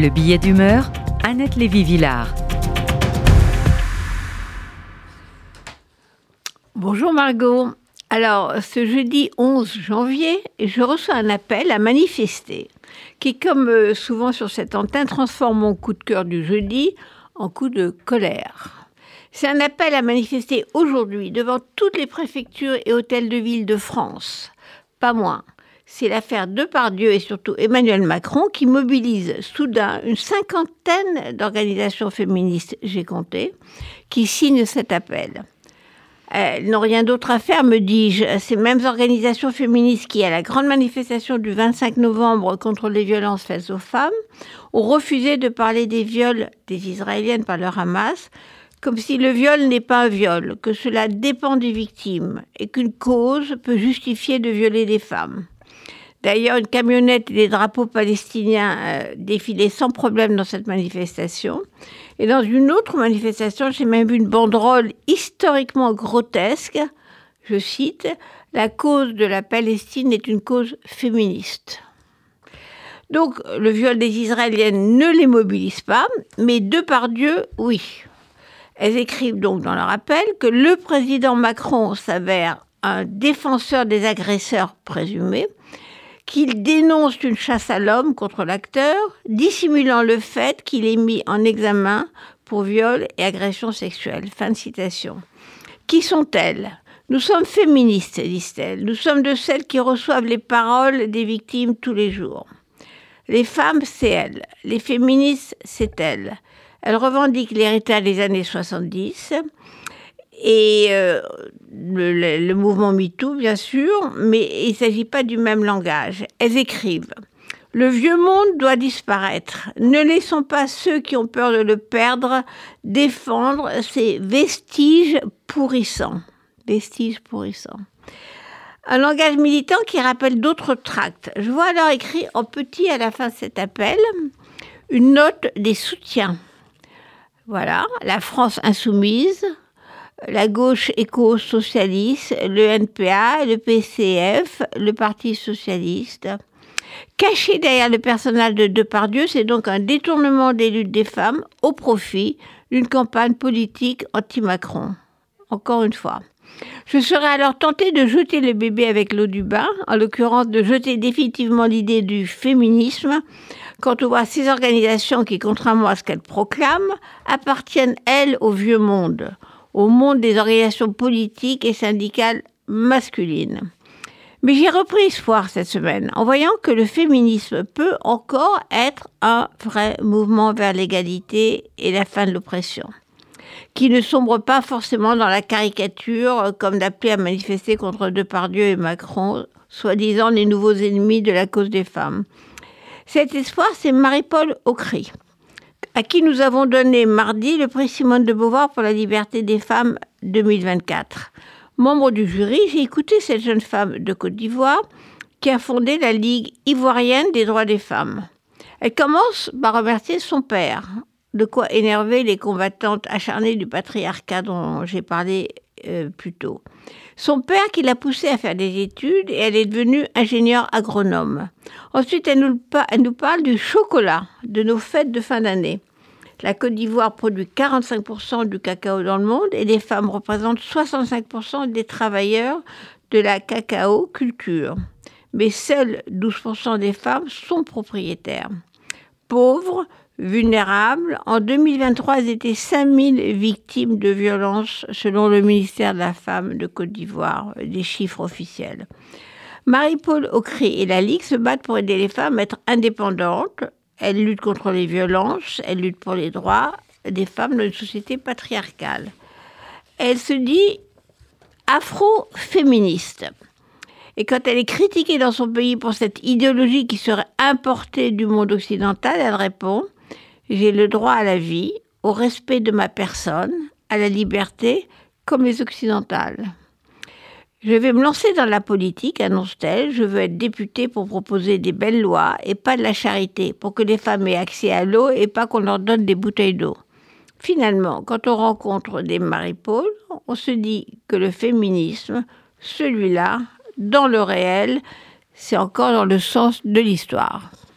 Le billet d'humeur, Annette Lévy-Villard. Bonjour Margot. Alors, ce jeudi 11 janvier, je reçois un appel à manifester, qui, comme euh, souvent sur cette antenne, transforme mon coup de cœur du jeudi en coup de colère. C'est un appel à manifester aujourd'hui devant toutes les préfectures et hôtels de ville de France. Pas moins. C'est l'affaire Depardieu et surtout Emmanuel Macron qui mobilise soudain une cinquantaine d'organisations féministes, j'ai compté, qui signent cet appel. Elles n'ont rien d'autre à faire, me dis-je. Ces mêmes organisations féministes qui, à la grande manifestation du 25 novembre contre les violences faites aux femmes, ont refusé de parler des viols des Israéliennes par le Hamas, comme si le viol n'est pas un viol, que cela dépend des victimes et qu'une cause peut justifier de violer des femmes. D'ailleurs, une camionnette et des drapeaux palestiniens euh, défilaient sans problème dans cette manifestation. Et dans une autre manifestation, j'ai même vu une banderole historiquement grotesque. Je cite La cause de la Palestine est une cause féministe. Donc, le viol des Israéliennes ne les mobilise pas, mais de par Dieu, oui. Elles écrivent donc dans leur appel que le président Macron s'avère un défenseur des agresseurs présumés qu'il dénonce une chasse à l'homme contre l'acteur, dissimulant le fait qu'il est mis en examen pour viol et agression sexuelle. Fin de citation. Qui sont-elles? Nous sommes féministes, disent-elles. Nous sommes de celles qui reçoivent les paroles des victimes tous les jours. Les femmes, c'est elles. Les féministes, c'est elles. Elles revendiquent l'héritage des années 70 et euh, le, mouvement MeToo, bien sûr, mais il ne s'agit pas du même langage. Elles écrivent Le vieux monde doit disparaître. Ne laissons pas ceux qui ont peur de le perdre défendre ces vestiges pourrissants. Vestiges pourrissants. Un langage militant qui rappelle d'autres tracts. Je vois alors écrit en petit à la fin de cet appel une note des soutiens. Voilà, la France insoumise, la gauche éco-socialiste, le NPA, le PCF, le Parti socialiste. Caché derrière le personnage de Depardieu, c'est donc un détournement des luttes des femmes au profit d'une campagne politique anti-Macron. Encore une fois. Je serais alors tentée de jeter le bébé avec l'eau du bain, en l'occurrence de jeter définitivement l'idée du féminisme, quand on voit ces organisations qui, contrairement à ce qu'elles proclament, appartiennent, elles, au vieux monde, au monde des organisations politiques et syndicales masculines. Mais j'ai repris espoir cette semaine en voyant que le féminisme peut encore être un vrai mouvement vers l'égalité et la fin de l'oppression, qui ne sombre pas forcément dans la caricature comme d'appeler à manifester contre Depardieu et Macron, soi-disant les nouveaux ennemis de la cause des femmes. Cet espoir, c'est Marie-Paul Aucry à qui nous avons donné mardi le prix Simone de Beauvoir pour la liberté des femmes 2024. Membre du jury, j'ai écouté cette jeune femme de Côte d'Ivoire qui a fondé la Ligue ivoirienne des droits des femmes. Elle commence par remercier son père, de quoi énerver les combattantes acharnées du patriarcat dont j'ai parlé euh, plus tôt. Son père qui l'a poussée à faire des études et elle est devenue ingénieure agronome. Ensuite, elle nous, elle nous parle du chocolat, de nos fêtes de fin d'année. La Côte d'Ivoire produit 45% du cacao dans le monde et les femmes représentent 65% des travailleurs de la cacao culture. Mais seuls 12% des femmes sont propriétaires. Pauvres, vulnérables, en 2023, elles étaient 5000 victimes de violences selon le ministère de la Femme de Côte d'Ivoire, des chiffres officiels. Marie-Paul Aucry et la Ligue se battent pour aider les femmes à être indépendantes, elle lutte contre les violences, elle lutte pour les droits des femmes dans une société patriarcale. Elle se dit afro-féministe. Et quand elle est critiquée dans son pays pour cette idéologie qui serait importée du monde occidental, elle répond J'ai le droit à la vie, au respect de ma personne, à la liberté, comme les occidentales. Je vais me lancer dans la politique, annonce-t-elle. Je veux être députée pour proposer des belles lois et pas de la charité, pour que les femmes aient accès à l'eau et pas qu'on leur donne des bouteilles d'eau. Finalement, quand on rencontre des Marie-Paul, on se dit que le féminisme, celui-là, dans le réel, c'est encore dans le sens de l'histoire.